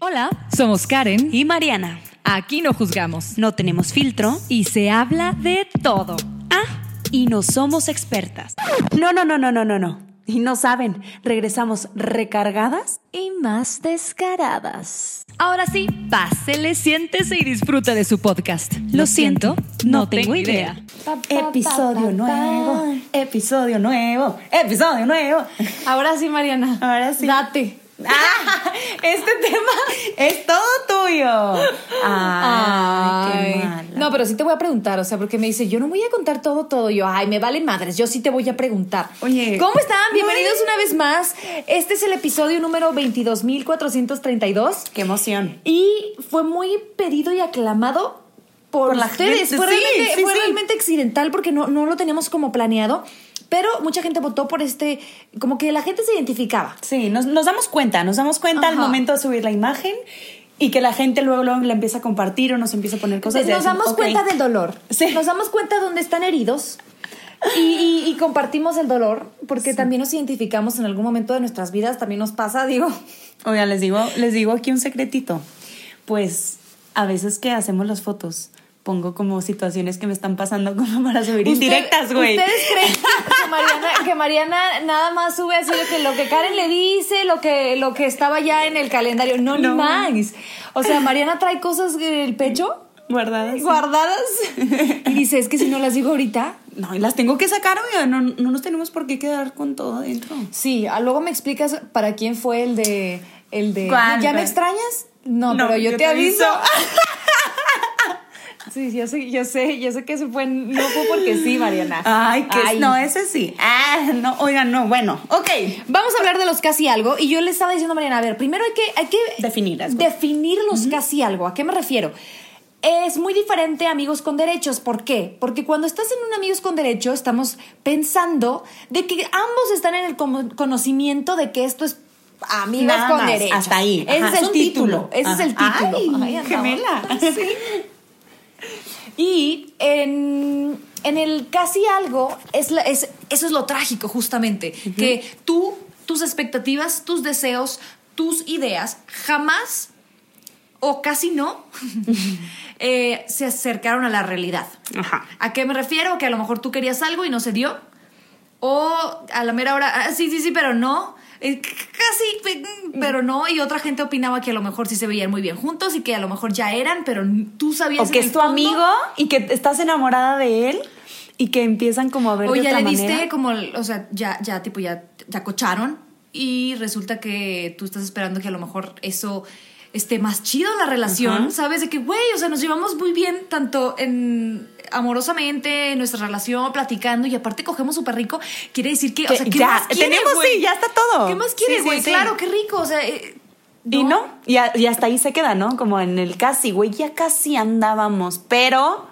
Hola, somos Karen y Mariana. Aquí no juzgamos No tenemos filtro y se habla de todo. Ah, y no somos expertas. No, no, no, no, no, no, no. Y no saben, regresamos recargadas y más descaradas. Ahora sí, pásele, siéntese y disfruta de su podcast. Lo siento, no tengo idea. Episodio nuevo, episodio nuevo, episodio nuevo. Ahora sí, Mariana. Ahora sí. Date. Ah, este tema es todo tuyo. Ay, qué mala. No, pero sí te voy a preguntar, o sea, porque me dice, yo no voy a contar todo, todo. Yo, ay, me vale madres, yo sí te voy a preguntar. Oye. ¿Cómo están? Bienvenidos una vez más. Este es el episodio número 22.432. Qué emoción. Y fue muy pedido y aclamado por, Por la ustedes. gente, fue sí, realmente, sí, fue sí. realmente accidental porque no, no lo teníamos como planeado. Pero mucha gente votó por este, como que la gente se identificaba. Sí, nos, nos damos cuenta, nos damos cuenta al momento de subir la imagen y que la gente luego, luego la empieza a compartir o nos empieza a poner cosas. Nos damos cuenta del dolor. Sí. Nos damos cuenta dónde están heridos. Y, y- y compartimos el dolor porque también nos identificamos en algún momento de nuestras vidas, también nos pasa, digo. Oigan, les digo, les digo aquí un secretito. Pues a veces que hacemos las fotos, pongo como situaciones que me están pasando como para subir indirectas, güey. ¿Ustedes creen que Mariana, que Mariana nada más sube así de que lo que Karen le dice, lo que, lo que estaba ya en el calendario? No, No. ni más. O sea, Mariana trae cosas en el pecho Guardadas. guardadas y dice, es que si no las digo ahorita, No, y las tengo que sacar, oiga, no, no nos tenemos por qué quedar con todo adentro. Sí, ah, luego me explicas para quién fue el de el de. ¿Ya me extrañas? No, No, pero yo, yo te te aviso. aviso. sí, yo sé, yo sé, yo sé que se fue, no fue porque sí, Mariana. Ay, que Ay. no, ese sí. Ah, no, oigan, no, bueno, ok. Vamos a hablar de los casi algo y yo le estaba diciendo a Mariana, a ver, primero hay que hay que Definir definir los casi algo. ¿A qué me refiero? Es muy diferente a amigos con derechos. ¿Por qué? Porque cuando estás en un amigos con derecho, estamos pensando de que ambos están en el conocimiento de que esto es amigos Nada con más, derechos. hasta ahí. Ese Ajá, es el título. título. Ese es el título. Ay, andaba. gemela. Sí. Y en, en el casi algo, es, la- es- eso es lo trágico justamente, que tú, tus expectativas, tus deseos, tus ideas, jamás o casi no eh, se acercaron a la realidad. Ajá. ¿A qué me refiero? Que a lo mejor tú querías algo y no se dio. O a la mera hora, ah, sí, sí, sí, pero no. Eh, Casi, pe- pero no. Y otra gente opinaba que a lo mejor sí se veían muy bien juntos y que a lo mejor ya eran, pero tú sabías O que es tu fondo- amigo y que estás enamorada de él y que empiezan como a ver O de ya otra le diste manera. como, o sea, ya, ya, tipo, ya, ya cocharon y resulta que tú estás esperando que a lo mejor eso esté más chido la relación. ¿sabes? De que, güey, o sea, nos llevamos muy bien tanto en amorosamente, en nuestra relación, platicando y aparte cogemos súper rico, quiere decir que, o sea, ¿qué ya, más quiere, tenemos, güey? sí, ya está todo. ¿Qué más quiere, Sí, güey? sí. Claro, qué rico, o sea... eh, Y no, y, a- y hasta ahí se queda, ¿no? Como en el casi, güey, ya casi andábamos, pero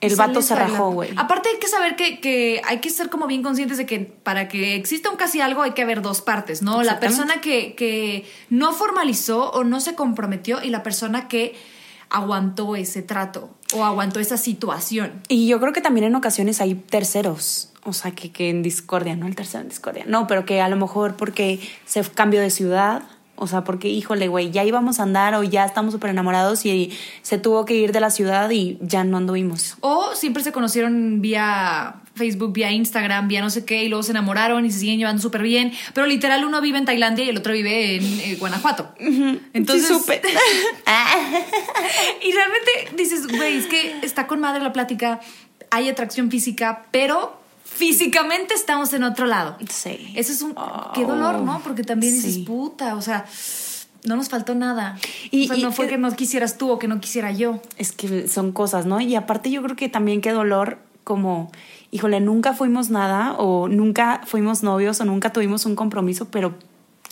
el vato se rajó, güey. Aparte hay que saber que, que hay que ser como bien conscientes de que para que exista un casi algo hay que haber dos partes, ¿no? La persona que, que no formalizó o no se comprometió y la persona que aguantó ese trato o aguantó esa situación. Y yo creo que también en ocasiones hay terceros. O sea, que, que en discordia, ¿no? El tercero en discordia. No, pero que a lo mejor porque se cambió de ciudad. O sea, porque, híjole, güey, ya íbamos a andar o ya estamos súper enamorados y se tuvo que ir de la ciudad y ya no anduvimos. O siempre se conocieron vía Facebook, vía Instagram, vía no sé qué, y luego se enamoraron y se siguen llevando súper bien. Pero literal, uno vive en Tailandia y el otro vive en eh, Guanajuato. Entonces, Sí, supe. y realmente dices, güey, es que está con madre la plática, hay atracción física, pero físicamente estamos en otro lado. Sí. Eso es un. Oh, qué dolor, ¿no? Porque también dices, puta, o sea, no nos faltó nada. Y- o sea, y- no fue que no quisieras tú o que no quisiera yo. Es que son cosas, ¿no? Y aparte yo creo que también qué dolor como, híjole, nunca fuimos nada o nunca fuimos novios o nunca tuvimos un compromiso, pero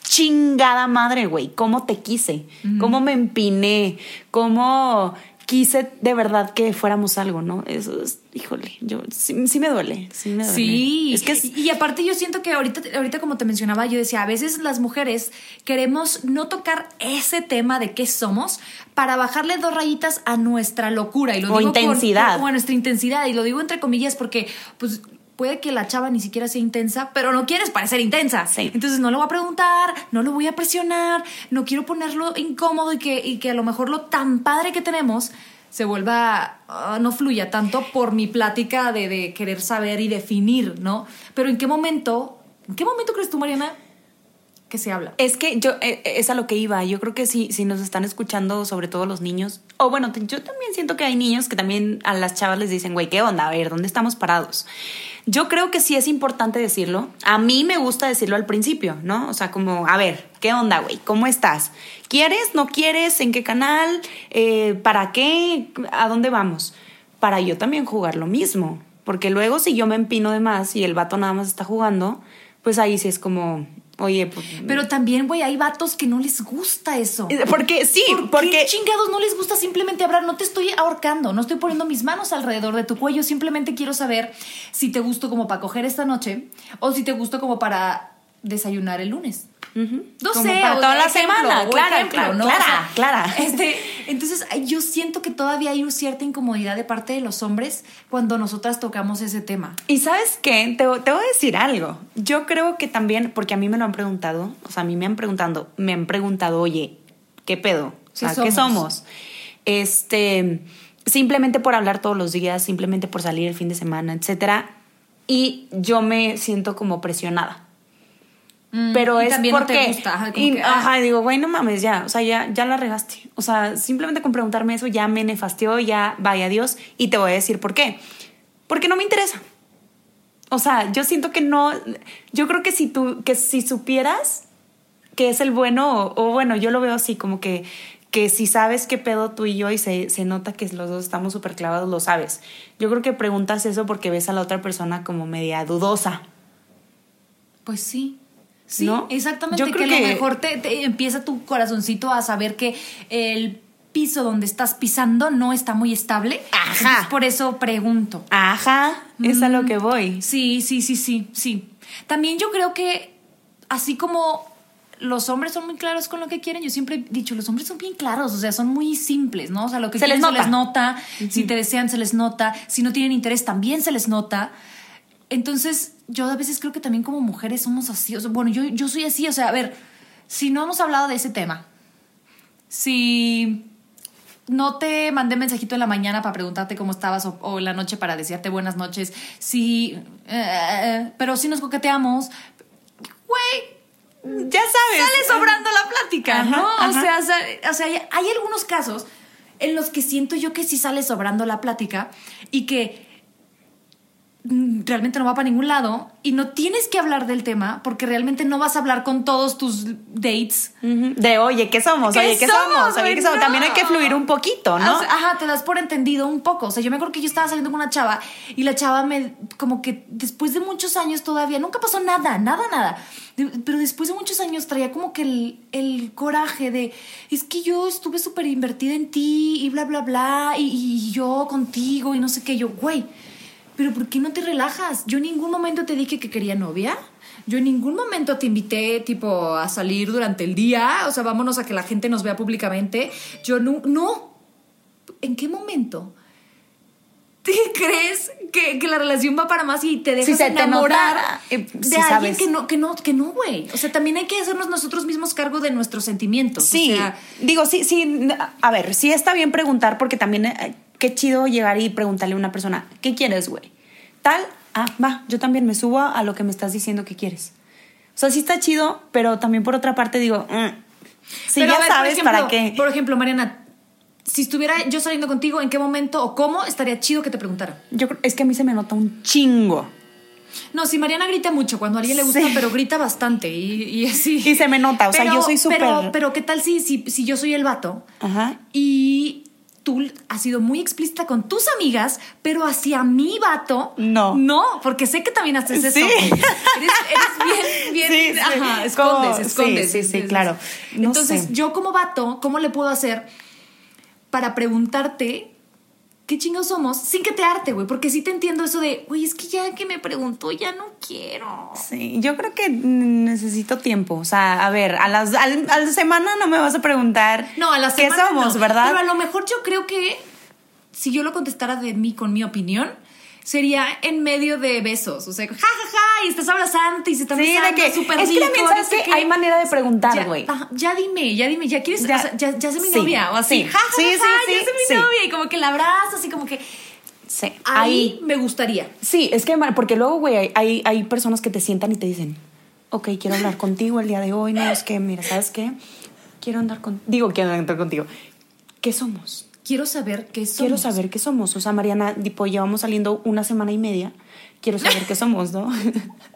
chingada madre, güey, cómo te quise, cómo me empiné, cómo quise de verdad que fuéramos algo, ¿no? Eso es, híjole, yo sí, me duele, sí me duele. Sí, es que y, aparte yo siento que ahorita, ahorita como te mencionaba, yo decía, a veces las mujeres queremos no tocar ese tema de qué somos para bajarle dos rayitas a nuestra locura y lo o intensidad. o a nuestra intensidad y lo digo entre comillas porque pues puede que la chava ni siquiera sea intensa, pero no quieres parecer intensa. Entonces no lo voy a preguntar, no lo voy a presionar, no quiero ponerlo incómodo y que, y que a lo mejor lo tan padre que tenemos se vuelva, ah, no fluya tanto por mi plática de, de querer saber y definir, ¿no? Pero ¿en qué momento, en qué momento crees tú, Mariana, que se habla. Es que yo, eh, eh, es a lo que iba. Yo creo que si, si nos están escuchando, sobre todo los niños, o bueno, yo también siento que hay niños que también a las chavas les dicen, güey, ¿qué onda? A ver, ¿dónde estamos parados? Yo creo que sí es importante decirlo. A mí me gusta decirlo al principio, ¿no? O sea, como, a ver, ¿qué onda, güey? ¿Cómo estás? ¿Quieres? ¿No quieres? ¿En qué canal? Eh, ¿Para qué? ¿A dónde vamos? Para yo también jugar lo mismo. Porque luego si yo me empino de más y el vato nada más está jugando, pues ahí sí es como, Oye, pues. Pero también, güey, hay vatos que no les gusta eso. Eh, porque sí, ¿Por porque. Qué chingados no les gusta simplemente hablar? No te estoy ahorcando, no estoy poniendo mis manos alrededor de tu cuello. Simplemente quiero saber si te gusto como para coger esta noche o si te gusto como para desayunar el lunes. No sé, para toda la semana, claro, claro, ¿no? clara, clara. Este, entonces, yo siento que todavía hay cierta incomodidad de parte de los hombres cuando nosotras tocamos ese tema. Y sabes qué, te, te, voy a decir algo. Yo creo que también, porque a mí me lo han preguntado, o sea, a mí me han preguntado, me han preguntado, oye, ¿qué pedo? O sea, ¿qué somos? Este, simplemente por hablar todos los días, simplemente por salir el fin de semana, etcétera. Y yo me siento como presionada. Mm, pero es porque ah. ajá, digo, güey, no mames, ya, o sea, ya, ya la regaste. O sea, simplemente con preguntarme eso ya me nefastió, ya vaya Dios, y te voy a decir por qué. Porque no me interesa. O sea, yo siento que no, yo creo que si tú, que si supieras que es el bueno, o, o bueno, yo lo veo así, como que, que si sabes qué pedo tú y yo y se, se nota que los dos estamos súper clavados, lo sabes. Yo creo que preguntas eso porque ves a la otra persona como media dudosa. Pues sí, Sí, exactamente. Yo creo que, a lo mejor te, empieza tu corazoncito a saber que el piso donde estás pisando no está muy estable. Ajá. por eso pregunto. Ajá. Es a lo mm. que voy. Sí, sí, sí, sí, sí. También yo creo que así como los hombres son muy claros con lo que quieren. Yo siempre he dicho, los hombres son bien claros, o sea, son muy simples, ¿no? O sea, lo que se quieren les se les nota, si te desean se les nota, si no tienen interés también se les nota. Entonces, yo a veces creo que también como mujeres somos así. O sea, bueno, yo, yo soy así. O sea, a ver, si no hemos hablado de ese tema, si no te mandé mensajito en la mañana para preguntarte cómo estabas o, en la noche para desearte buenas noches, si... Eh, pero si nos coqueteamos, güey, ya sabes. Sale sobrando la plática, ¿no? O, sea, o sea, hay algunos casos en los que siento yo que sí sale sobrando la plática y que realmente no va para ningún lado y no tienes que hablar del tema porque realmente no vas a hablar con todos tus dates. De oye, ¿qué somos? oye, ¿qué somos? Oye, ¿qué somos? También hay que fluir un poquito, ¿no? ajá, te das por entendido un poco. O sea, yo me acuerdo que yo estaba saliendo con una chava y la chava me, como que después de muchos años todavía, nunca pasó nada, nada, nada. Pero después de muchos años traía como que el, el coraje de, es que yo estuve súper invertida en ti y bla, bla, bla, y, y yo contigo y no sé qué. Yo, güey pero ¿por qué no te relajas? Yo en ningún momento te dije que quería novia. Yo en ningún momento te invité, tipo, a salir durante el día. O sea, vámonos a que la gente nos vea públicamente. Yo no. No. ¿En qué momento? ¿Te crees que, que, la relación va para más y te dejas enamorar eh, de alguien que no, que no, que no, güey? O sea, también hay que hacernos nosotros mismos cargo de nuestros sentimientos. Sí, digo, sí, sí, a ver, sí está bien preguntar porque también eh, qué chido llegar y preguntarle a una persona, ¿qué quieres, güey? Tal, ah, va, yo también me subo a lo que me estás diciendo que quieres. O sea, sí está chido, pero también por otra parte digo, mm, si ya sabes para qué. Por ejemplo, Mariana, si estuviera yo saliendo contigo, ¿en qué momento o cómo estaría chido que te preguntara? Yo es que a mí se me nota un chingo. No, si Mariana grita mucho cuando a alguien le gusta, pero grita bastante y, así. Y se me nota, o sea, yo soy súper. Pero, pero, ¿qué tal si, si, si yo soy el vato? Ajá. Y tú has sido muy explícita con tus amigas, pero hacia mi vato, No. No, porque sé que también haces eso. Sí. Eres, eres bien, bien, Sí, sí. ajá, escondes, Como- sí, escondes. sí, sí, claro. No Entonces, sé. yo como vato, ¿cómo le puedo hacer para preguntarte qué chingados somos sin que te arte, güey? Porque sí te entiendo eso de, güey, es que ya que me preguntó, ya no quiero. Sí, yo creo que necesito tiempo. O sea, a ver, a las al- a la semana no me vas a preguntar No, a la qué semana somos, no. ¿verdad? Pero a lo mejor yo creo que si yo lo contestara de mí con mi opinión, sería en medio de besos. O sea, ja, ja, ja, y estás abrazando y se están Sí, de besando que súper es que rico, también sabes que qué. hay manera de preguntar, güey. ya dime, ya dime, ya quieres, Ya. o sea, ya, ya sé mi Sí, novia, o así, sí, ja, ja, sí, ja, sí, ya sé mi novia, y como que la abrazas, así como que Sí, ahí me gustaría. Sí, es que porque luego, güey, hay, hay, hay personas que te sientan y te dicen, ok, quiero hablar contigo el día de hoy, no, es que, mira, ¿sabes qué? Quiero andar con, digo, quiero andar contigo. ¿Qué somos? Quiero saber qué somos. Quiero saber qué somos. O sea, Mariana, tipo, llevamos saliendo una semana y media. Quiero saber qué somos, ¿no?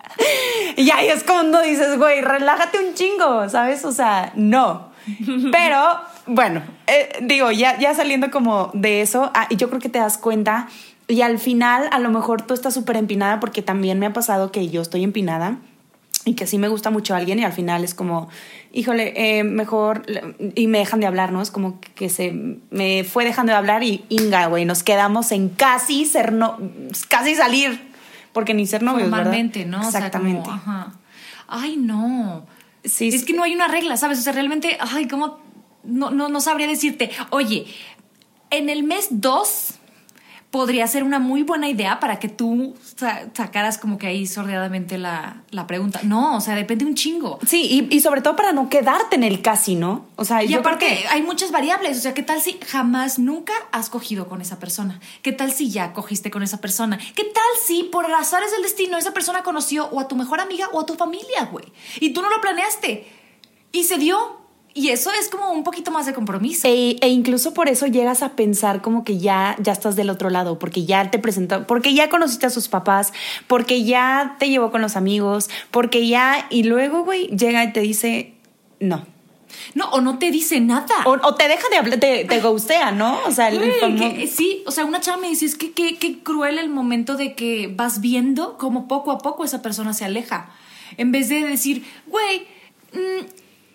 y ahí es cuando dices, güey, relájate un chingo, ¿sabes? O sea, no. Pero, bueno, eh, digo, ya, ya saliendo como de eso, ah, yo creo que te das cuenta y al final a lo mejor tú estás súper empinada porque también me ha pasado que yo estoy empinada y que sí me gusta mucho alguien y al final es como, híjole, eh, mejor, y me dejan de hablar, ¿no? Es como que se me fue dejando de hablar y inga, güey, nos quedamos en casi ser, no, casi salir, porque ni ser novios, ¿verdad? Formalmente, ¿no? Exactamente. O sea, como, ajá. Ay, no. Sí, es que no hay una regla, ¿sabes? O sea, realmente, ay, ¿cómo? No, no, no sabría decirte, oye, en el mes 2 podría ser una muy buena idea para que tú sa- sacaras como que ahí sordeadamente la, la pregunta. No, o sea, depende un chingo. Sí, y, y sobre todo para no quedarte en el casi, ¿no? O sea, Y yo aparte, creo que- hay muchas variables. O sea, ¿qué tal si jamás, nunca has cogido con esa persona? ¿Qué tal si ya cogiste con esa persona? ¿Qué tal si por azares del destino esa persona conoció o a tu mejor amiga o a tu familia, güey? Y tú no lo planeaste. Y se dio. Y eso es como un poquito más de compromiso. E, e incluso por eso llegas a pensar como que ya, ya estás del otro lado, porque ya te presentó, porque ya conociste a sus papás, porque ya te llevó con los amigos, porque ya, y luego, güey, llega y te dice, no. No, o no te dice nada. O, o te deja de hablar, te, te ghostea, ¿no? O sea, el que- sí, o sea, una chava me dice, es que qué qué cruel el momento de que vas viendo cómo poco a poco esa persona se aleja. En vez de decir, güey, mm,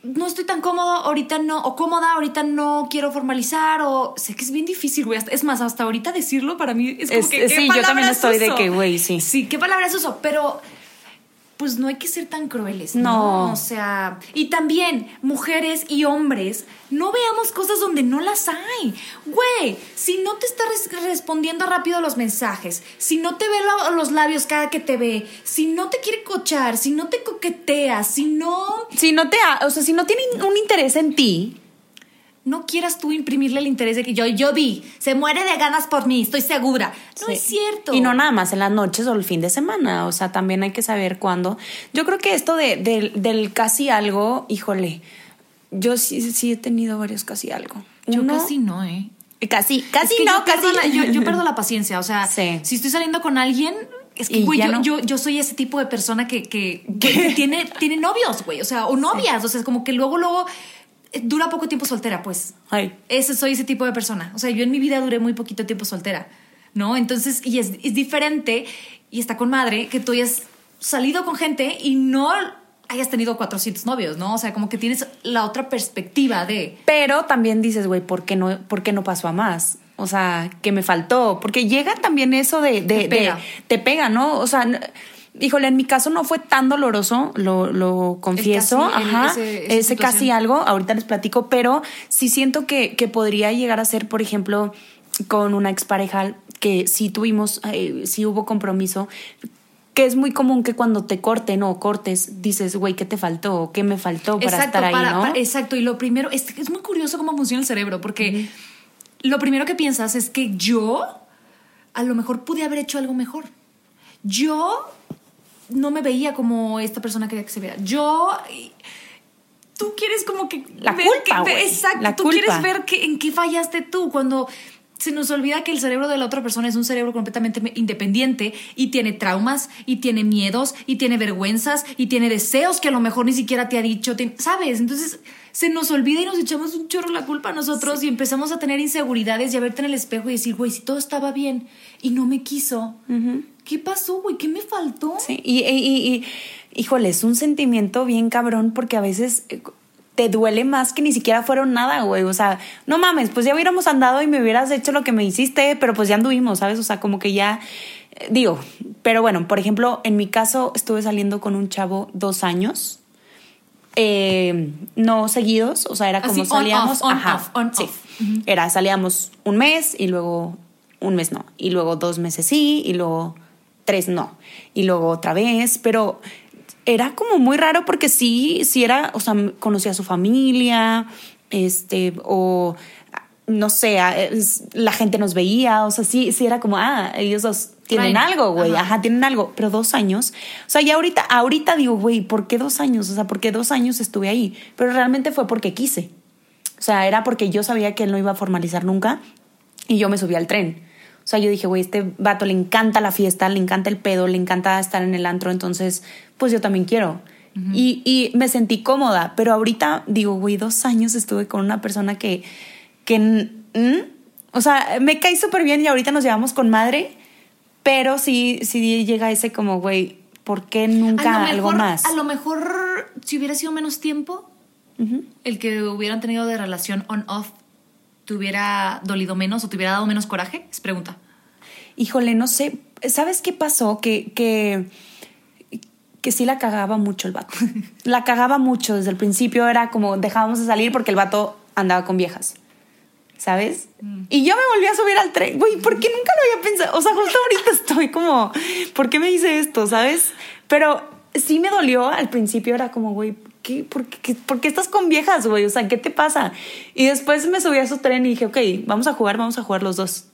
no estoy tan cómodo, ahorita no, o cómoda, ahorita no quiero formalizar, o sé que es bien difícil, güey. Es más, hasta ahorita decirlo para mí es como Es- que. ¿qué sí, yo también estoy de que, güey, sí. Sí, ¿qué palabras uso? Pero pues no hay que ser tan crueles, ¿no? No. O sea, y también mujeres y hombres, no veamos cosas donde no las hay. Güey, si no te está res- respondiendo rápido los mensajes, si no te ve lo- los labios cada que te ve, si no te quiere cochar, si no te coquetea, si no Si no te, ha- o sea, si no tiene un interés en ti, no quieras tú imprimirle el interés de que yo yo vi, se muere de ganas por mí, estoy segura. No Sí. es cierto. Y no nada más en las noches o el fin de semana. O sea, también hay que saber cuándo. Yo creo que esto de, del- del casi algo, híjole, yo sí, sí he tenido varios casi algo. Yo Uno- casi no, ¿eh? Casi, casi Es que no, yo casi. la- yo, yo pierdo la paciencia. O sea, Sí. si estoy saliendo con alguien, es que, güey, yo, no. yo, yo soy ese tipo de persona que, que, que- tiene, tiene novios, güey. O sea, o novias. O sea, es como que luego, luego eh, dura poco tiempo soltera, pues. Ay. Ese, soy ese tipo de persona. O sea, yo en mi vida duré muy poquito tiempo soltera, ¿no? Entonces, y es, es diferente, y está con madre, que tú hayas salido con gente y no hayas tenido 400 novios, ¿no? O sea, como que tienes la otra perspectiva de... Pero también dices, güey, ¿por qué no, por qué no pasó a más? O sea, que me faltó. Porque llega también eso de. de- Te pega. de- te pega, ¿no? O sea, híjole, en mi caso no fue tan doloroso, lo, lo confieso. casi, Ajá. ese- casi algo, ahorita les platico, pero sí siento que, que podría llegar a ser, por ejemplo, con una expareja que sí tuvimos, eh, sí hubo compromiso. Que es muy común que cuando te corten o cortes, dices, güey, ¿qué te faltó? ¿Qué me faltó para estar ahí, para- no? para- exacto, y lo primero, es, es muy curioso cómo funciona el cerebro, porque lo primero que piensas es que yo a lo mejor pude haber hecho algo mejor. Yo no me veía como esta persona quería que se vea. Yo... Tú quieres como que... La ver culpa, que- exacto, la tú culpa. quieres ver que, en qué fallaste tú cuando se nos olvida que el cerebro de la otra persona es un cerebro completamente independiente y tiene traumas y tiene miedos y tiene vergüenzas y tiene deseos que a lo mejor ni siquiera te ha dicho, ¿sabes? Entonces se nos olvida y nos echamos un chorro la culpa a nosotros y empezamos a tener inseguridades y a verte en el espejo y decir, güey, si todo estaba bien y no me quiso, ¿qué pasó, güey? ¿Qué me faltó? Sí, y, y, y, híjole, es un sentimiento bien cabrón porque a veces eh, te duele más que ni siquiera fueron nada, güey. O sea, no mames, pues ya hubiéramos andado y me hubieras hecho lo que me hiciste, pero pues ya anduvimos, ¿sabes? O sea, como que ya, eh, digo, pero bueno, por ejemplo, en mi caso estuve saliendo con un chavo dos años. Eh, no seguidos, o sea, era como salíamos, on, ajá, on, sí, era salíamos un mes y luego un mes no, y luego dos meses sí, y luego tres no, y luego otra vez, pero era como muy raro porque sí, sí era, o sea, conocía a su familia, este, o no sé, la gente nos veía, o sea, sí, sí era como, ah, ellos dos tienen algo, güey, ajá. tienen algo, pero dos años, o sea, ya ahorita, ahorita digo, güey, ¿por qué dos años? O sea, ¿por qué dos años estuve ahí? Pero realmente fue porque quise, o sea, era porque yo sabía que él no iba a formalizar nunca y yo me subí al tren. O sea, yo dije, güey, este vato le encanta la fiesta, le encanta el pedo, le encanta estar en el antro, entonces, pues yo también quiero. y, y, me sentí cómoda, pero ahorita digo, güey, dos años estuve con una persona que, que o sea, me cae súper bien y ahorita nos llevamos con madre, pero sí, sí llega ese como, güey, ¿por qué nunca algo más? A lo mejor, si hubiera sido menos tiempo, el que hubieran tenido de relación on-off te hubiera dolido menos o te hubiera dado menos coraje? Es pregunta. Híjole, no sé. ¿Sabes qué pasó? Que, que, que sí la cagaba mucho el vato. la cagaba mucho. Desde el principio era como dejábamos de salir porque el vato andaba con viejas. ¿Sabes? Mm. Y yo me volví a subir al tren. Güey, ¿por qué nunca lo había pensado? O sea, justo ahorita estoy como, ¿por qué me hice esto? ¿Sabes? Pero sí me dolió al principio. Era como, güey, ¿qué, por, qué, por, qué, estás con viejas, güey? O sea, ¿qué te pasa? Y después me subí a su tren y dije, ok, vamos a jugar, vamos a jugar los dos.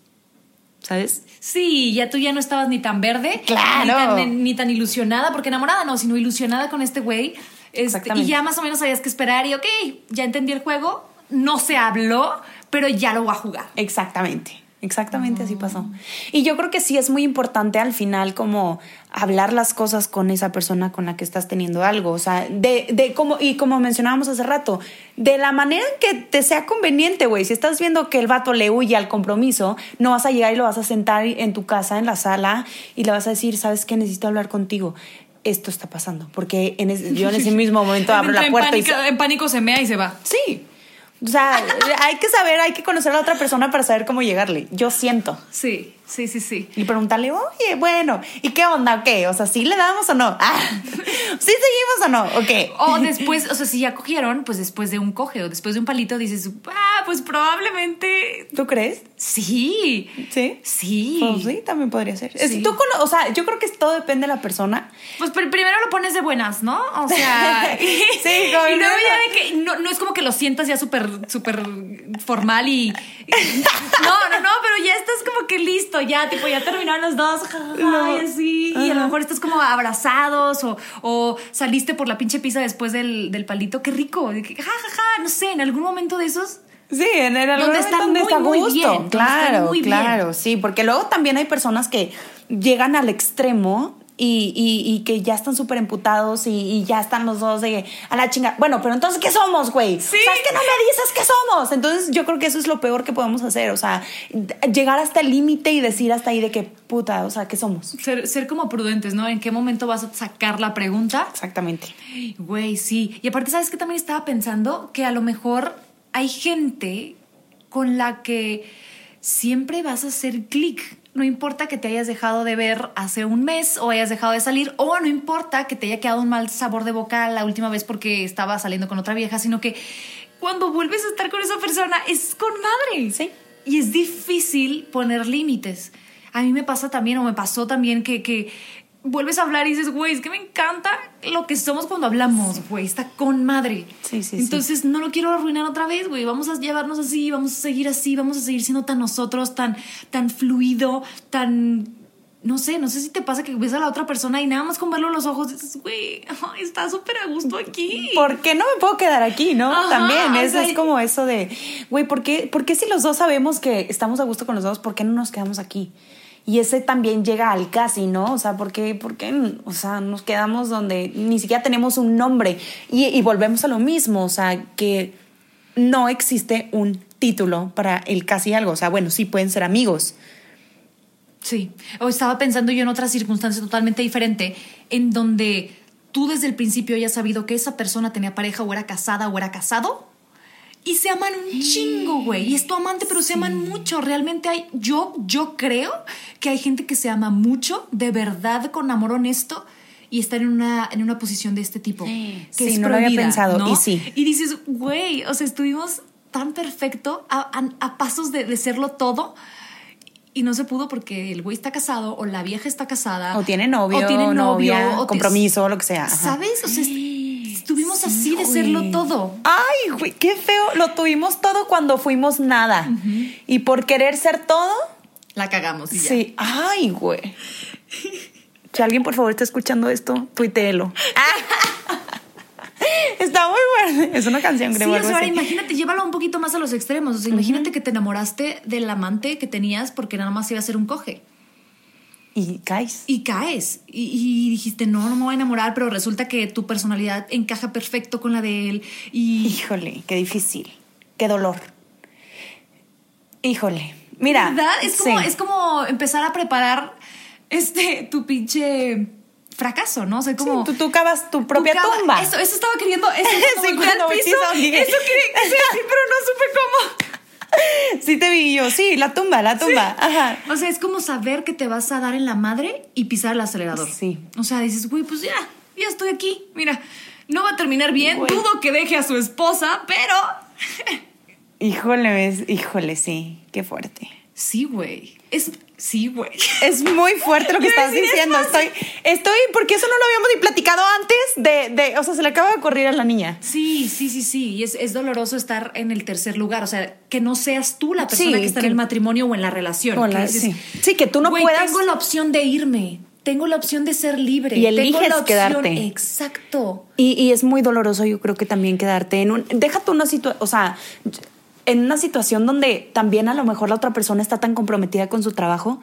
¿Sabes? Sí, ya tú ya no estabas ni tan verde, claro. ni, tan, ilusionada, porque enamorada no, sino ilusionada con este güey. Este, y ya más o menos sabías qué esperar y ok, ya entendí el juego, no se habló, pero ya lo voy a jugar. Exactamente. Exactamente así pasó. Y yo creo que sí es muy importante al final como hablar las cosas con esa persona con la que estás teniendo algo, o sea, de, de como, y como mencionábamos hace rato, de la manera en que te sea conveniente, güey, si estás viendo que el vato le huye al compromiso, no vas a llegar y lo vas a sentar en tu casa, en la sala, y le vas a decir, ¿sabes qué? Necesito hablar contigo esto está pasando. Porque en yo en ese mismo momento abro la puerta y. En pánico se mea y se va. Sí. O sea, hay que saber, hay que conocer a la otra persona para saber cómo llegarle. Yo siento. Sí. Sí, sí, sí. Y preguntarle, oye, bueno, ¿y qué onda? ¿Qué? O sea, ¿sí le damos o no? Ah, ¿sí seguimos o no? ¿O O después, o sea, si ya cogieron, pues después de un coge o después de un palito dices, ah, pues probablemente. ¿Tú crees? Sí. ¿Sí? Sí. Pues sí, también podría ser. ¿Tú o sea, yo creo que todo depende de la persona. Pues primero lo pones de buenas, ¿no? O sea. sí, y luego ya de que no, no es como que lo sientas ya súper, súper formal y. No, no, no, pero ya estás como que listo ya, tipo, ya terminaron los dos, y así, y a lo mejor estás como abrazados o, o saliste por la pinche pizza después del, del palito, qué rico, ja, ja, ja, no sé, en algún momento de esos... Sí, en el donde está muy, está gusto. Bien, claro, claro, sí, porque luego también hay personas que llegan al extremo y, y, que ya están súper emputados y, ya están los dos de a la chinga. Bueno, pero entonces, ¿qué somos, güey? ¿Sí? ¿Sabes que no me dices qué somos? Entonces, yo creo que eso es lo peor que podemos hacer. O sea, llegar hasta el límite y decir hasta ahí de que puta, o sea, ¿qué somos? Ser, ser como prudentes, ¿no? ¿En qué momento vas a sacar la pregunta? Exactamente. Güey, sí. Y aparte, ¿sabes qué también estaba pensando? Que a lo mejor hay gente con la que siempre vas a hacer clic no importa que te hayas dejado de ver hace un mes o hayas dejado de salir, o no importa que te haya quedado un mal sabor de boca la última vez porque estaba saliendo con otra vieja, sino que cuando vuelves a estar con esa persona es con madre. Sí. Y es difícil poner límites. A mí me pasa también, o me pasó también, que, que vuelves a hablar y dices, güey, es que me encanta lo que somos cuando hablamos, güey, está con madre. Sí, sí, Entonces no lo quiero arruinar otra vez, güey, vamos a llevarnos así, vamos a seguir así, vamos a seguir siendo tan nosotros, tan, tan fluido, tan no sé, no sé si te pasa que ves a la otra persona y nada más con verlo los ojos dices, güey, está súper a gusto aquí. ¿Por qué no me puedo quedar aquí, no? Ajá, También, es, sea, es como eso de, güey, ¿por qué, ¿por qué si los dos sabemos que estamos a gusto con los dos, por qué no nos quedamos aquí? Y ese también llega al casi, ¿no? O sea, ¿por qué, o sea, nos quedamos donde ni siquiera tenemos un nombre? Y, y volvemos a lo mismo, o sea, que no existe un título para el casi algo. O sea, bueno, sí pueden ser amigos. Sí, o estaba pensando yo en otra circunstancia totalmente diferente, en donde tú desde el principio hayas sabido que esa persona tenía pareja o era casada o era casado. Y se aman un chingo, güey. Y es tu amante, pero se aman mucho. Realmente hay, yo, yo creo que hay gente que se ama mucho, de verdad, con amor honesto, y estar en una, en una posición de este tipo. Que Sí, es no lo había pensado, ¿no? y sí. Y dices, güey, o sea, estuvimos tan perfecto a, a- a pasos de, de serlo todo. Y no se pudo porque el güey está casado o la vieja está casada. O tiene novio, o tiene novio, novia, o compromiso, lo que sea. Ajá. ¿Sabes? O sea, est- estuvimos así de güey. serlo todo. Ay, güey, qué feo. Lo tuvimos todo cuando fuimos nada. Y por querer ser todo, La cagamos y ya. sí. Ay, güey. Si alguien por favor está escuchando esto, tuiteelo. Está muy bueno. Es una canción, Sí, creo. o sea, ahora imagínate, llévalo un poquito más a los extremos. O sea, imagínate que te enamoraste del amante que tenías porque nada más iba a ser un coge. Y caes. Y caes. Y, y dijiste, no, no me voy a enamorar, pero resulta que tu personalidad encaja perfecto con la de él. Y Híjole, qué difícil. Qué dolor. Híjole. Mira. ¿Verdad? Es como, sí. es como empezar a preparar este tu pinche fracaso, ¿no? O sea, como. Sí, tú, tú cavas tu propia tú cava- tumba. Eso, eso estaba queriendo. Eso Sí, cuando piso, dije. Eso quería que sea así, pero no supe cómo. Sí te vi yo. Sí, la tumba, la tumba. Ajá. O sea, es como saber que te vas a dar en la madre y pisar el acelerador. Sí. O sea, dices, güey, pues ya, ya estoy aquí. Mira, no va a terminar bien. Güey. Dudo que deje a su esposa, pero. Híjole, es- híjole, sí. Qué fuerte. Sí, güey. Es. Sí, güey. Es muy fuerte lo que estás es diciendo. Estoy, estoy, porque eso no lo habíamos ni platicado antes de, de, o sea, se le acaba de ocurrir a la niña. Sí, sí, sí, sí. Y es, es doloroso estar en el tercer lugar. O sea, que no seas tú la persona Sí, que está que- en el matrimonio o en la relación. O en Que la- dices, sí. Sí, que tú no "Güey, puedas- Tengo la opción de irme. Tengo la opción de ser libre. Y tengo eliges la opción- quedarte. Exacto. Y, y es muy doloroso, yo creo que también quedarte en un. Déjate una situación, o sea, en una situación donde también a lo mejor la otra persona está tan comprometida con su trabajo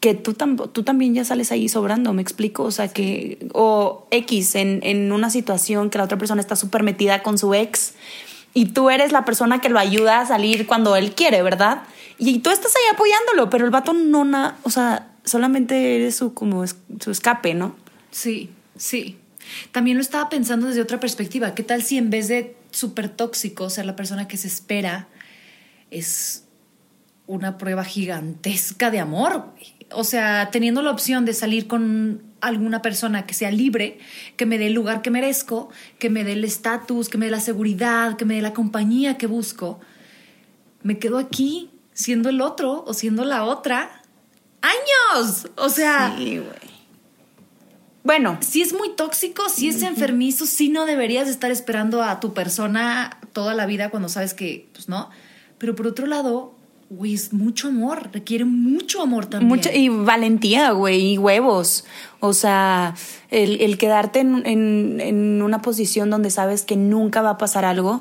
que tú, tú también ya sales ahí sobrando, me explico, o sea, que, o X, en, en una situación que la otra persona está súper metida con su ex y tú eres la persona que lo ayuda a salir cuando él quiere, ¿verdad? Y tú estás ahí apoyándolo, pero el vato no, na, o sea, solamente eres su, como su escape, ¿no? Sí, sí. También lo estaba pensando desde otra perspectiva. ¿Qué tal si en vez de súper tóxico ser la persona que se espera es una prueba gigantesca de amor? O sea, teniendo la opción de salir con alguna persona que sea libre, que me dé el lugar que merezco, que me dé el estatus, que me dé la seguridad, que me dé la compañía que busco, me quedo aquí siendo el otro o siendo la otra. ¡Años! O sea, Sí. Bueno, si es muy tóxico, si es enfermizo, sí no deberías estar esperando a tu persona toda la vida cuando sabes que, pues no. Pero por otro lado, güey, es mucho amor, requiere mucho amor también. mucho, y valentía, güey, y huevos. O sea, el, el quedarte en, en- en una posición donde sabes que nunca va a pasar algo,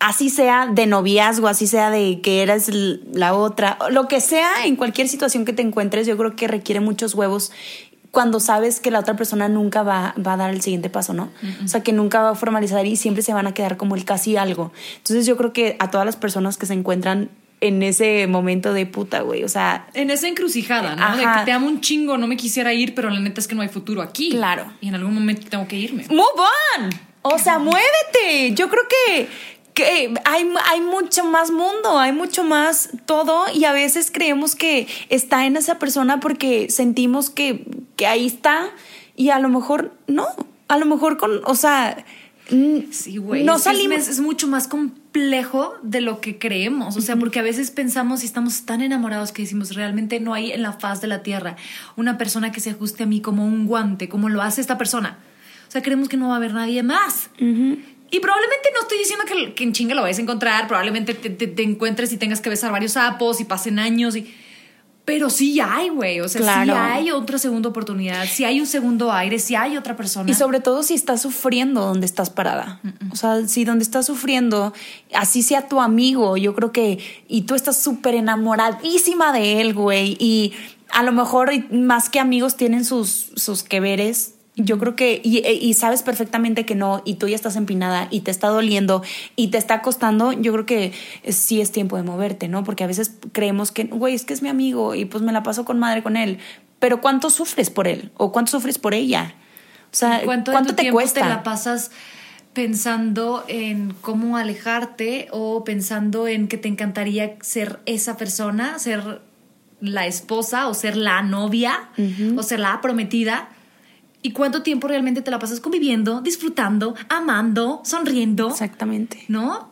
así sea de noviazgo, así sea de que eres la otra, lo que sea, en cualquier situación que te encuentres, yo creo que requiere muchos huevos cuando sabes que la otra persona nunca va, va a dar el siguiente paso, ¿no? O sea, que nunca va a formalizar y siempre se van a quedar como el casi algo. Entonces yo creo que a todas las personas que se encuentran en ese momento de puta, güey, o sea, En esa encrucijada, ¿no? De Ajá. que te amo un chingo, no me quisiera ir, pero la neta es que no hay futuro aquí. Claro. Y en algún momento tengo que irme. Move on. O sea, muévete. Yo creo que, que hay, hay mucho más mundo, hay mucho más todo y a veces creemos que está en esa persona porque sentimos que, que ahí está y a lo mejor no. A lo mejor con, o sea, Sí, güey. no es- salimos. es, mucho más complejo de lo que creemos. O sea, porque a veces pensamos y estamos tan enamorados que decimos, realmente no hay en la faz de la tierra una persona que se ajuste a mí como un guante, como lo hace esta persona. O sea, creemos que no va a haber nadie más. Y probablemente no estoy diciendo que, que en chinga lo vayas a encontrar, probablemente te, te- te encuentres y tengas que besar varios sapos y pasen años y... Pero sí hay, güey. O sea, sí Claro. hay otra segunda oportunidad, sí hay un segundo aire, sí hay otra persona. Y sobre todo si estás sufriendo donde estás parada. O sea, si donde estás sufriendo, así sea tu amigo, yo creo que, y tú estás súper enamoradísima de él, güey, y a lo mejor más que amigos tienen sus, sus que veres. Yo creo que, y, y sabes perfectamente que no, y tú ya estás empinada y te está doliendo y te está costando, yo creo que sí es tiempo de moverte, ¿no? Porque a veces creemos que, güey, es que es mi amigo y pues me la paso con madre con él. Pero ¿cuánto sufres por él? ¿O cuánto sufres por ella? O sea, ¿Cuánto, ¿cuánto, de tu te cuesta? te la pasas pensando en cómo alejarte o pensando en que te encantaría ser esa persona, ser la esposa o ser la novia o ser la prometida? ¿Y cuánto tiempo realmente te la pasas conviviendo, disfrutando, amando, sonriendo? Exactamente. ¿No?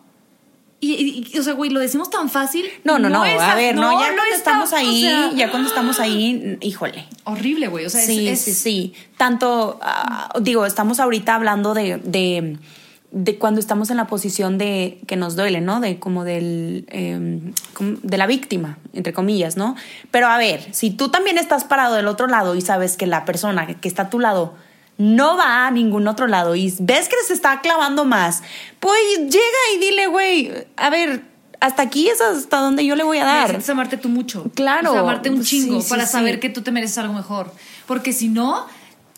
Y, y- y, o sea, güey, lo decimos tan fácil. No, no, no, a ver, no, ya cuando está- estamos o ahí, sea, ya cuando estamos ahí, híjole. Horrible, güey. O sea, sí, es, sí, sí. Tanto, ah, digo, estamos ahorita hablando de, de, de cuando estamos en la posición de que nos duele, ¿no? De como del, eh, como de la víctima, entre comillas, ¿no? Pero a ver, si tú también estás parado del otro lado y sabes que la persona que está a tu lado no va a ningún otro lado y ves que se está clavando más, pues llega y dile, güey, a ver, hasta aquí es hasta donde yo le voy a dar. Necesitas amarte tú mucho. Claro. O sea, amarte un Sí, chingo sí, para sí. saber que tú te mereces algo mejor. Porque si no,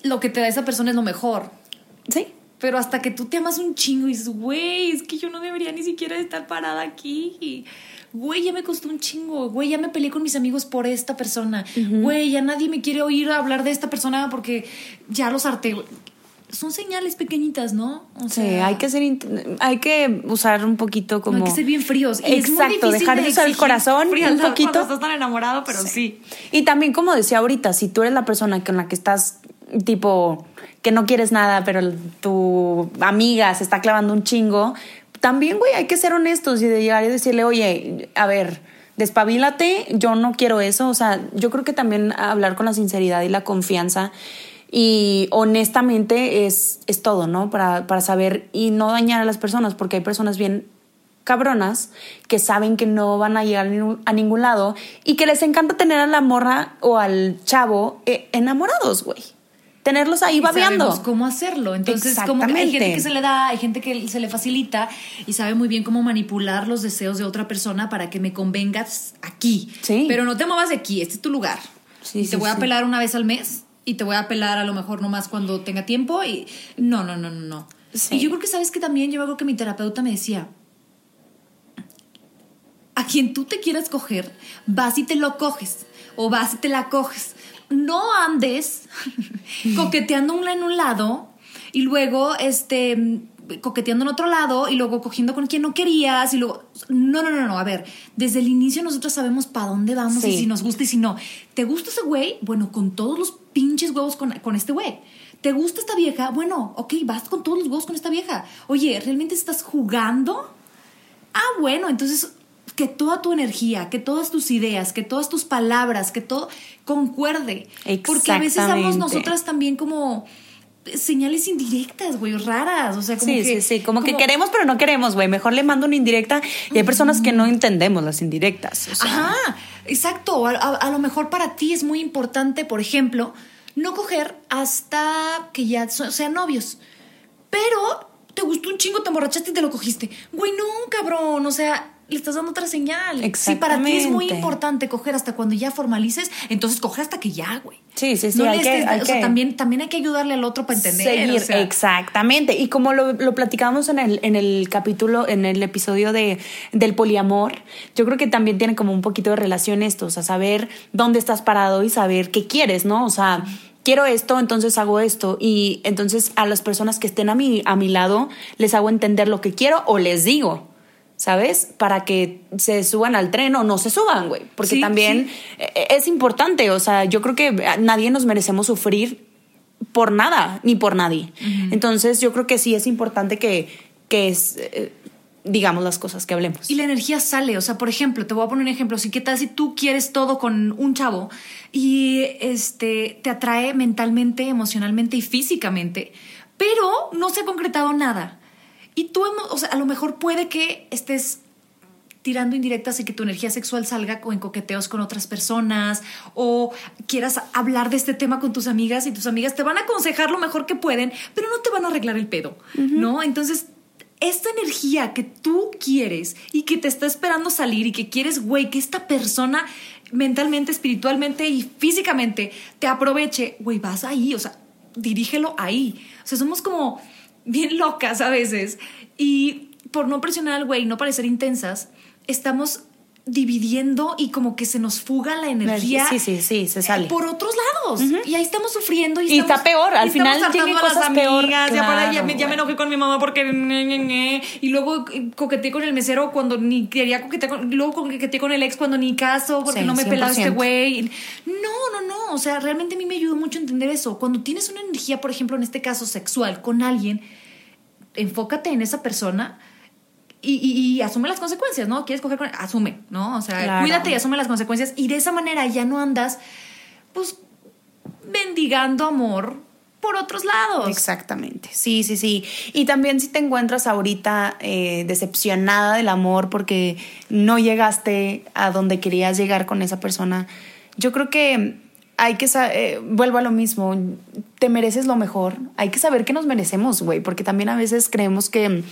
lo que te da esa persona es lo mejor. Sí. Pero hasta que tú te amas un chingo y dices, güey, es que yo no debería ni siquiera estar parada aquí. Güey, ya me costó un chingo. Güey, ya me peleé con mis amigos por esta persona. Güey, ya nadie me quiere oír hablar de esta persona porque ya los harté. Son señales pequeñitas, ¿no? O Sí, hay que ser, hay que usar un poquito como. No, hay que ser bien fríos. Y es Exacto, difícil dejar de usar el corazón un poquito. Estás tan enamorado, pero sí. Y también, como decía ahorita, si tú eres la persona con la que estás, tipo, que no quieres nada, pero tu amiga se está clavando un chingo, también, güey, hay que ser honestos y llegar y decirle, oye, a ver, despabilate, yo no quiero eso. O sea, yo creo que también hablar con la sinceridad y la confianza y honestamente es, es todo, ¿no? Para, para saber y no dañar a las personas, porque hay personas bien cabronas que saben que no van a llegar a ningún- a ningún lado y que les encanta tener a la morra o al chavo eh, enamorados, güey. Tenerlos ahí babeando. sabemos cómo hacerlo. Entonces, como que hay gente que se le da, hay gente que se le facilita y sabe muy bien cómo manipular los deseos de otra persona para que me convengas aquí. Sí. Pero no te muevas de aquí, este es tu lugar. Sí, y sí, te voy a pelar una vez al mes y te voy a pelar a lo mejor nomás cuando tenga tiempo y no, no, no, no, no. Y yo creo que sabes que también yo creo que mi terapeuta me decía, a quien tú te quieras coger, vas y te lo coges. O vas y te la coges. No andes coqueteando en un lado y luego este coqueteando en otro lado y luego cogiendo con quien no querías y luego no no no no a ver desde el inicio nosotros sabemos para dónde vamos y si nos gusta y si no. Te gusta ese güey bueno con todos los pinches huevos con, con este güey. Te gusta esta vieja bueno ok vas con todos los huevos con esta vieja. Oye realmente estás jugando Ah, bueno, entonces que toda tu energía, que todas tus ideas, que todas tus palabras, que todo concuerde. Porque a veces damos nosotras también como señales indirectas, güey, raras. O sea, como sí, que. sí, sí, como, que queremos pero no queremos, güey. Mejor le mando una indirecta y hay personas que no entendemos las indirectas. o sea, Ajá, exacto. A, a- a lo mejor para ti es muy importante, por ejemplo, no coger hasta que ya so- sean novios. Pero te gustó un chingo, te emborrachaste y te lo cogiste. Güey, no, cabrón. O sea, le estás dando otra señal. Si para ti es muy importante coger hasta cuando ya formalices, entonces coge hasta que ya, güey. Sí, sí, sí, No hay que- estés- hay o sea, que- también, también hay que ayudarle al otro para entender. seguir, o sea. exactamente. Y como lo, lo platicamos en el, en el capítulo, en el episodio de, del poliamor, yo creo que también tiene como un poquito de relación esto, o sea, saber dónde estás parado y saber qué quieres, ¿no? O sea, quiero esto, entonces hago esto. Y entonces a las personas que estén a mi, a mi lado, les hago entender lo que quiero o les digo. ¿Sabes? Para que se suban al tren o no se suban, güey. Porque Sí, también eh, es importante. O sea, yo creo que nadie nos merecemos sufrir por nada ni por nadie. Entonces yo creo que sí es importante que, que es, eh, digamos las cosas que hablemos. Y la energía sale, o sea, por ejemplo, te voy a poner un ejemplo, si qué tal si tú quieres todo con un chavo y este te atrae mentalmente, emocionalmente y físicamente, pero no se ha concretado nada. Y tú, o sea, a lo mejor puede que estés tirando indirectas y que tu energía sexual salga en coqueteos con otras personas o quieras hablar de este tema con tus amigas y tus amigas te van a aconsejar lo mejor que pueden, pero no te van a arreglar el pedo, ¿no? Entonces, esta energía que tú quieres y que te está esperando salir y que quieres, güey, que esta persona mentalmente, espiritualmente y físicamente te aproveche, güey, vas ahí, o sea, dirígelo ahí. O sea, somos como bien locas a veces y por no presionar al güey, no parecer intensas, estamos dividiendo y como que se nos fuga la energía. Sí, sí, sí, se sale. Por otros lados. Y ahí estamos sufriendo. Y, Y está peor, al final tiene las cosas peor, amigas, ya, me, ya me claro, enojé con mi mamá porque... y luego eh, coqueteé con el mesero cuando ni quería coquetear con... y Luego coqueteé con el ex cuando ni caso porque Sí, no me pelaba este 100%. güey. No, no, no. O sea, realmente a mí me ayudó mucho a entender eso. Cuando tienes una energía, por ejemplo, en este caso sexual, con alguien, enfócate en esa persona y, y- y asume las consecuencias, ¿no? ¿Quieres coger con Asume, ¿no? O sea, Claro. cuídate y asume las consecuencias. Y de esa manera ya no andas, pues, mendigando amor por otros lados. Exactamente, sí, sí, sí. Y también si te encuentras ahorita eh, decepcionada del amor porque no llegaste a donde querías llegar con esa persona, yo creo que hay que saber, vuelvo a lo mismo, te mereces lo mejor, hay que saber que nos merecemos, güey, porque también a veces creemos que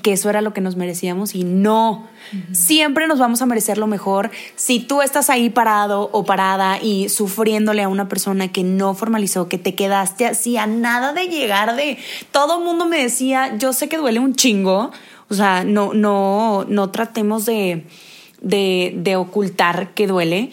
que eso era lo que nos merecíamos y no. Siempre nos vamos a merecer lo mejor. Si tú estás ahí parado o parada y sufriéndole a una persona que no formalizó, que te quedaste así a nada de llegar de... Todo el mundo me decía, yo sé que duele un chingo, o sea, no, no, no tratemos de, de, de ocultar que duele,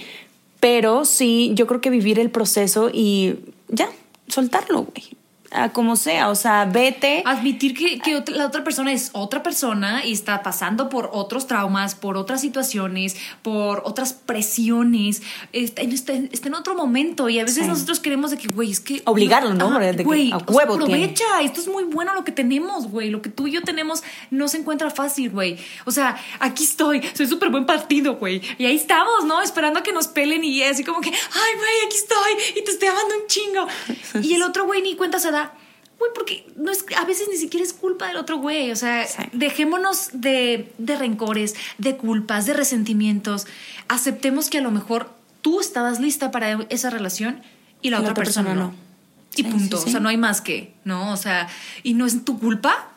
pero sí, yo creo que vivir el proceso y ya, soltarlo, güey. A como sea, o sea, vete. Admitir que, que otra- la otra persona es otra persona y está pasando por otros traumas, por otras situaciones, por otras presiones, está, en- está, está en otro momento y a veces Sí. nosotros queremos de que, güey, es que... Obligarlo, ¿no? De que o sea, tiene. aprovecha, esto es muy bueno lo que tenemos, güey, lo que tú y yo tenemos no se encuentra fácil, güey. O sea, aquí estoy, soy súper buen partido, güey. Y ahí estamos, ¿no? Esperando a que nos pelen y así como que, ay, güey, aquí estoy y te estoy amando un chingo. Y el otro güey ni cuenta se da. Güey, porque no es, a veces ni siquiera es culpa del otro güey. O sea, Sí. dejémonos de, de rencores, de culpas, de resentimientos. Aceptemos que a lo mejor tú estabas lista para esa relación y la, otra, persona, no. Y Sí, punto. sí, O sea, no hay más que, ¿no? O sea, y no es tu culpa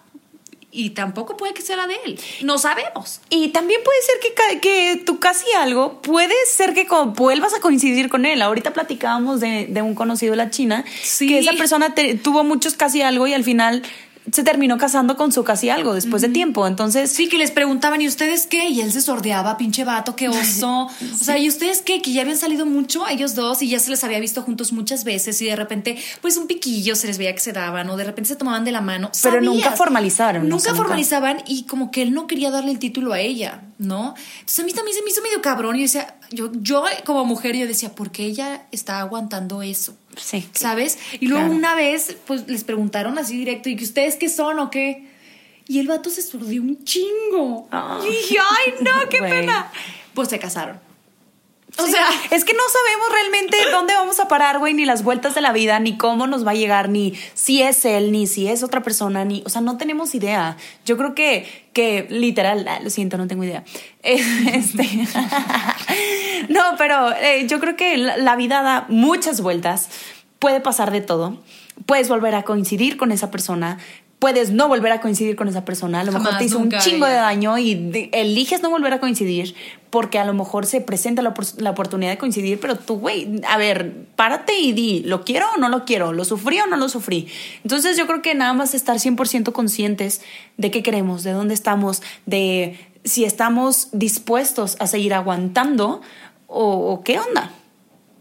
y tampoco puede que sea la de él. No sabemos. Y también puede ser que, que tú casi algo, puede ser que vuelvas a coincidir con él. Ahorita platicábamos de, de un conocido de la China, Sí. que esa persona te- tuvo muchos casi algo y al final se terminó casando con su casi algo después de tiempo. Entonces, Sí, que les preguntaban, ¿y ustedes qué? Y él se sordeaba, pinche vato, qué oso. O sea, ¿y ustedes qué? Que ya habían salido mucho ellos dos y ya se les había visto juntos muchas veces y de repente, pues un piquillo se les veía que se daban o de repente se tomaban de la mano. Pero ¿Sabías? nunca formalizaron. Nunca O sea, nunca- formalizaban y como que él no quería darle el título a ella, ¿no? Entonces a mí también se me hizo medio cabrón y yo decía, yo, yo como mujer, yo decía, ¿por qué ella está aguantando eso? sí. ¿Sabes? Y luego Claro. una vez, pues les preguntaron así directo, ¿y que ustedes qué son o qué? Y el vato se surdió un chingo. Ah. Y dije, ay, no, qué pena. Pues se casaron. O Sí, sea, es que no sabemos realmente dónde vamos a parar, güey, ni las vueltas de la vida, ni cómo nos va a llegar, ni si es él, ni si es otra persona, ni, o sea, no tenemos idea. Yo creo que, que literal, ah, lo siento, no tengo idea. Este, no, pero eh, yo creo que la, la vida da muchas vueltas, puede pasar de todo, puedes volver a coincidir con esa persona. Puedes no volver a coincidir con esa persona. A lo mejor te hizo un chingo de daño y de- eliges no volver a coincidir porque a lo mejor se presenta la, la oportunidad de coincidir, pero tú, güey, a ver, párate y di, ¿lo quiero o no lo quiero? ¿Lo sufrí o no lo sufrí? Entonces yo creo que nada más estar 100% conscientes de qué queremos, de dónde estamos, de si estamos dispuestos a seguir aguantando o, o qué onda.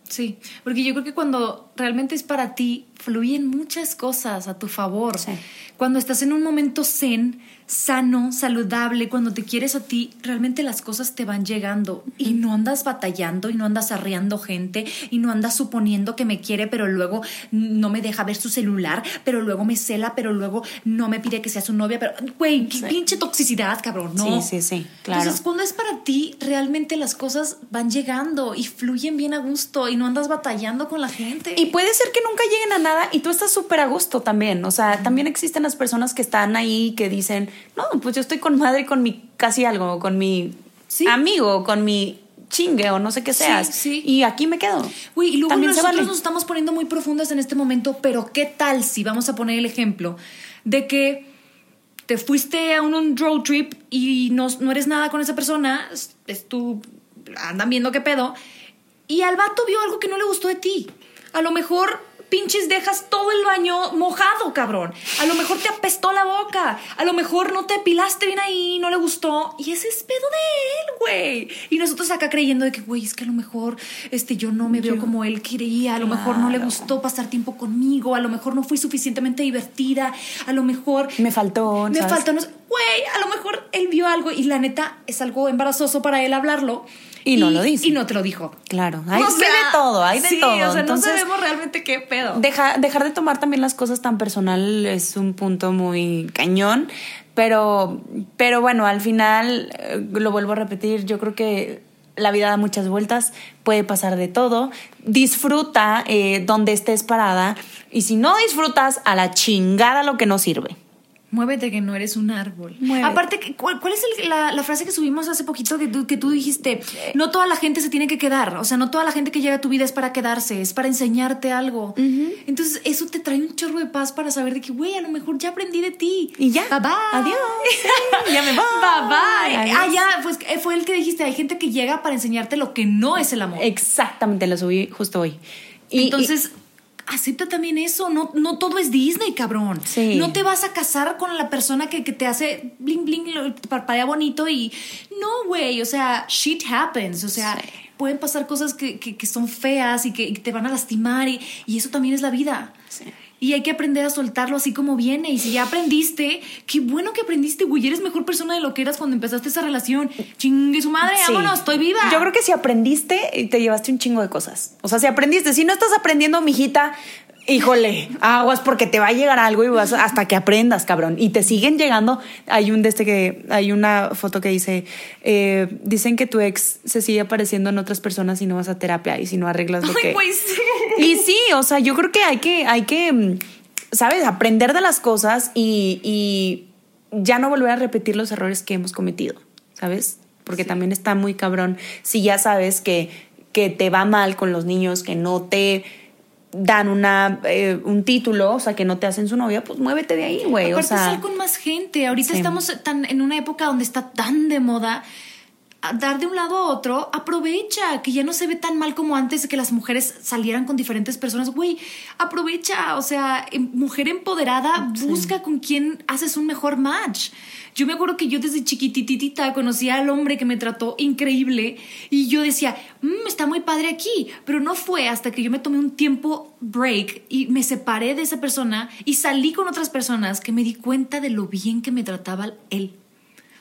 sí, porque yo creo que cuando realmente es para ti, fluyen muchas cosas a tu favor. Sí. Cuando estás en un momento zen, sano, saludable, cuando te quieres a ti, realmente las cosas te van llegando y no andas batallando y no andas arreando gente y no andas suponiendo que me quiere, pero luego no me deja ver su celular, pero luego me cela, pero luego no me pide que sea su novia, pero güey, qué Sí. pinche toxicidad, cabrón, ¿no? Sí, sí, sí, claro. Entonces, cuando es para ti, realmente las cosas van llegando y fluyen bien a gusto y no andas batallando con la gente. Y puede ser que nunca lleguen a nada y tú estás súper a gusto también. O sea, también existen las personas que están ahí que dicen, no, pues yo estoy con madre con mi casi algo, con mi Sí. amigo, con mi chingue o no sé qué seas. sí. Y aquí me quedo. Güey, y luego También nosotros vale. nos estamos poniendo muy profundas en este momento, pero ¿qué tal si vamos a poner el ejemplo de que te fuiste a un, un road trip y no, no eres nada con esa persona, es, tú, andan viendo qué pedo, y al vato vio algo que no le gustó de ti? A lo mejor pinches dejas todo el baño mojado, cabrón. A lo mejor te apestó la boca. A lo mejor no te depilaste bien ahí, no le gustó. Y ese es pedo de él, güey. Y nosotros acá creyendo de que, güey, es que a lo mejor este, yo no me veo como él quería. A lo mejor no le gustó pasar tiempo conmigo. A lo mejor no fui suficientemente divertida. A lo mejor... Me faltó, Me ¿sabes? faltó. Güey, a lo mejor él vio algo y la neta es algo embarazoso para él hablarlo. Y no lo dice. Y no te lo dijo. Claro, hay, O sea, de todo, hay de sí, todo. o sea, Entonces, no sabemos realmente qué pedo. Deja- dejar de tomar también las cosas tan personal es un punto muy cañón, pero, pero bueno, al final, eh, lo vuelvo a repetir, yo creo que la vida da muchas vueltas, puede pasar de todo, disfruta eh, donde estés parada y si no disfrutas, a la chingada lo que no sirve. Muévete que no eres un árbol. Muévete. Aparte, ¿cuál, cuál es el- la, la frase que subimos hace poquito que tú, que tú dijiste? No toda la gente se tiene que quedar. O sea, no toda la gente que llega a tu vida es para quedarse, es para enseñarte algo. Entonces, eso te trae un chorro de paz para saber de que, güey, a lo mejor ya aprendí de ti. Y ya. Bye bye. Adiós. Ya me voy. Bye bye. Adiós. Ah, ya, pues eh, fue el que dijiste. Hay gente que llega para enseñarte lo que no es el amor. Exactamente, lo subí justo hoy. Y- Entonces, acepta también eso. No, no todo es Disney, cabrón. Sí. No te vas a casar con la persona que, que te hace bling bling, lo- te parpadea bonito y. No, güey. O sea, shit happens. O sea, Sí. pueden pasar cosas que, que- que son feas y que, y que te van a lastimar y, y eso también es la vida. Sí. Y hay que aprender a soltarlo así como viene. Y si ya aprendiste, qué bueno que aprendiste, güey. Eres mejor persona de lo que eras cuando empezaste esa relación. Chingue su madre, Sí. vámonos, estoy viva. Yo creo que si aprendiste, te llevaste un chingo de cosas. O sea, si aprendiste, si no estás aprendiendo, mijita, híjole, aguas porque te va a llegar algo y vas hasta que aprendas, cabrón. Y te siguen llegando. Hay un de este que hay una foto que dice, eh, dicen que tu ex se sigue apareciendo en otras personas si no vas a terapia y si no arreglas lo Ay, que. güey, sí. Y sí, o sea, yo creo que hay que, hay que, mm, sabes, aprender de las cosas y, y ya no volver a repetir los errores que hemos cometido, ¿sabes? Porque también está muy cabrón. Si ya sabes que, que te va mal con los niños, que no te dan una, eh, un título, o sea, que no te hacen su novia, pues muévete de ahí, güey. O Aparte sea, sal con más gente. Ahorita Sí. estamos tan en una época donde está tan de moda a dar de un lado a otro, aprovecha, que ya no se ve tan mal como antes que las mujeres salieran con diferentes personas. Güey, aprovecha, o sea, em- mujer empoderada, busca con quién haces un mejor match. Yo me acuerdo que yo desde chiquititita conocía al hombre que me trató increíble y yo decía, "Mm, está muy padre aquí, pero no fue hasta que yo me tomé un tiempo break y me separé de esa persona y salí con otras personas que me di cuenta de lo bien que me trataba él.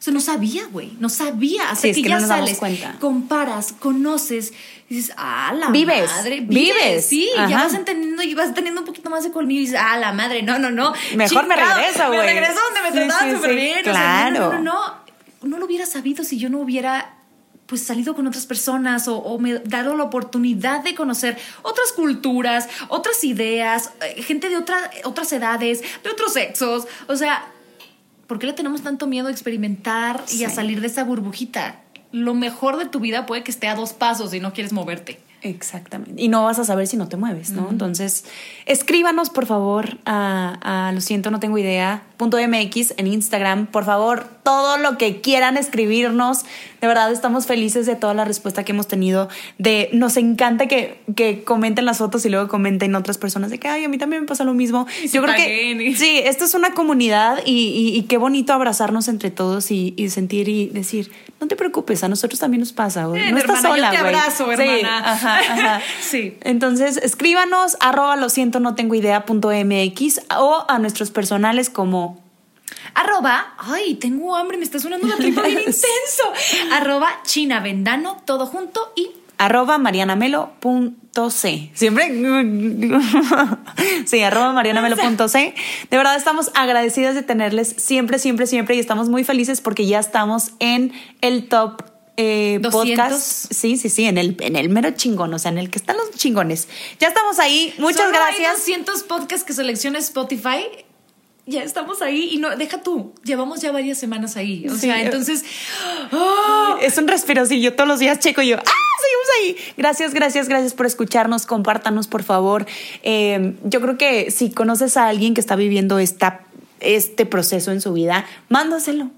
O sea, no sabía, güey, no sabía. Hasta Sí, es que, ya no nos damos sales, cuenta. comparas, conoces, y dices, ah, la Vives, madre. vives. Sí, ya vas entendiendo y vas teniendo un poquito más de colmillo y dices, ah, la madre, no, no, no. Mejor me regreso, güey. Me regreso donde me Sí, trataban súper sí, bien. o sea, claro. no, no, no, no. No lo hubiera sabido si yo no hubiera pues salido con otras personas o, o me dado la oportunidad de conocer otras culturas, otras ideas, eh, gente de otra- otras edades, de otros sexos. O sea, ¿por qué le tenemos tanto miedo a experimentar y a salir de esa burbujita? Lo mejor de tu vida puede que esté a dos pasos y no quieres moverte. Exactamente. Y no vas a saber si no te mueves, ¿no? Entonces, escríbanos, por favor, a, a lo siento, no tengo idea, punto MX en Instagram. Por favor, todo lo que quieran escribirnos. De verdad, estamos felices de toda la respuesta que hemos tenido. De, nos encanta que, que comenten las fotos y luego comenten otras personas de que, ay, a mí también me pasa lo mismo. se Yo creo que sí, esto es una comunidad y, y- y qué bonito abrazarnos entre todos y, y sentir y decir, no te preocupes, a nosotros también nos pasa. Eh, no estás hermana, yo sola, te güey". abrazo, Sí, hermana. ajá, ajá. Sí. Entonces, escríbanos arroba lo siento, no tengo idea punto MX o a nuestros personales como Arroba, ay, tengo hambre, me está sonando la tripa bien intenso. Arroba China Vendano, todo junto y arroba marianamelo.c. Siempre. sí, arroba marianamelo.c. De verdad estamos agradecidas de tenerles siempre, siempre, siempre y estamos muy felices porque ya estamos en el top. eh, 200. podcast, sí, sí, sí, en el, en el mero chingón, o sea, en el que están los chingones. Ya estamos ahí, muchas Solo gracias. Hay 200 podcasts que selecciona Spotify ya estamos ahí y no, deja tú, llevamos ya varias semanas ahí. O Sí. sea, entonces, ¡ah! Es un respiro, sí, yo todos los días checo y yo, ¡ah! Seguimos ahí. Gracias, gracias, gracias por escucharnos. Compártanos, por favor. Eh, yo creo que si conoces a alguien que está viviendo esta, este proceso en su vida, mándaselo.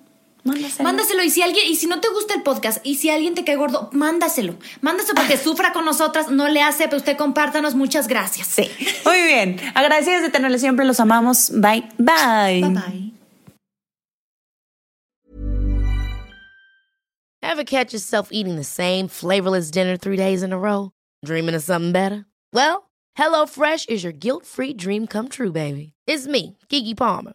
Mándaselo. mándaselo. Y si alguien, y si no te gusta el podcast, y si alguien te cae gordo, mándaselo. Mándaselo para que sufra con nosotras, no le hace, pero usted compártanos. Muchas gracias. Sí. Muy bien. Agradecidas de tenerle siempre. Los amamos. Bye. Bye. Bye bye. Ever catch yourself eating the same flavorless dinner three days in a row? Dreaming of something better? Well, HelloFresh is your guilt free dream come true, baby. It's me, Kiki Palmer.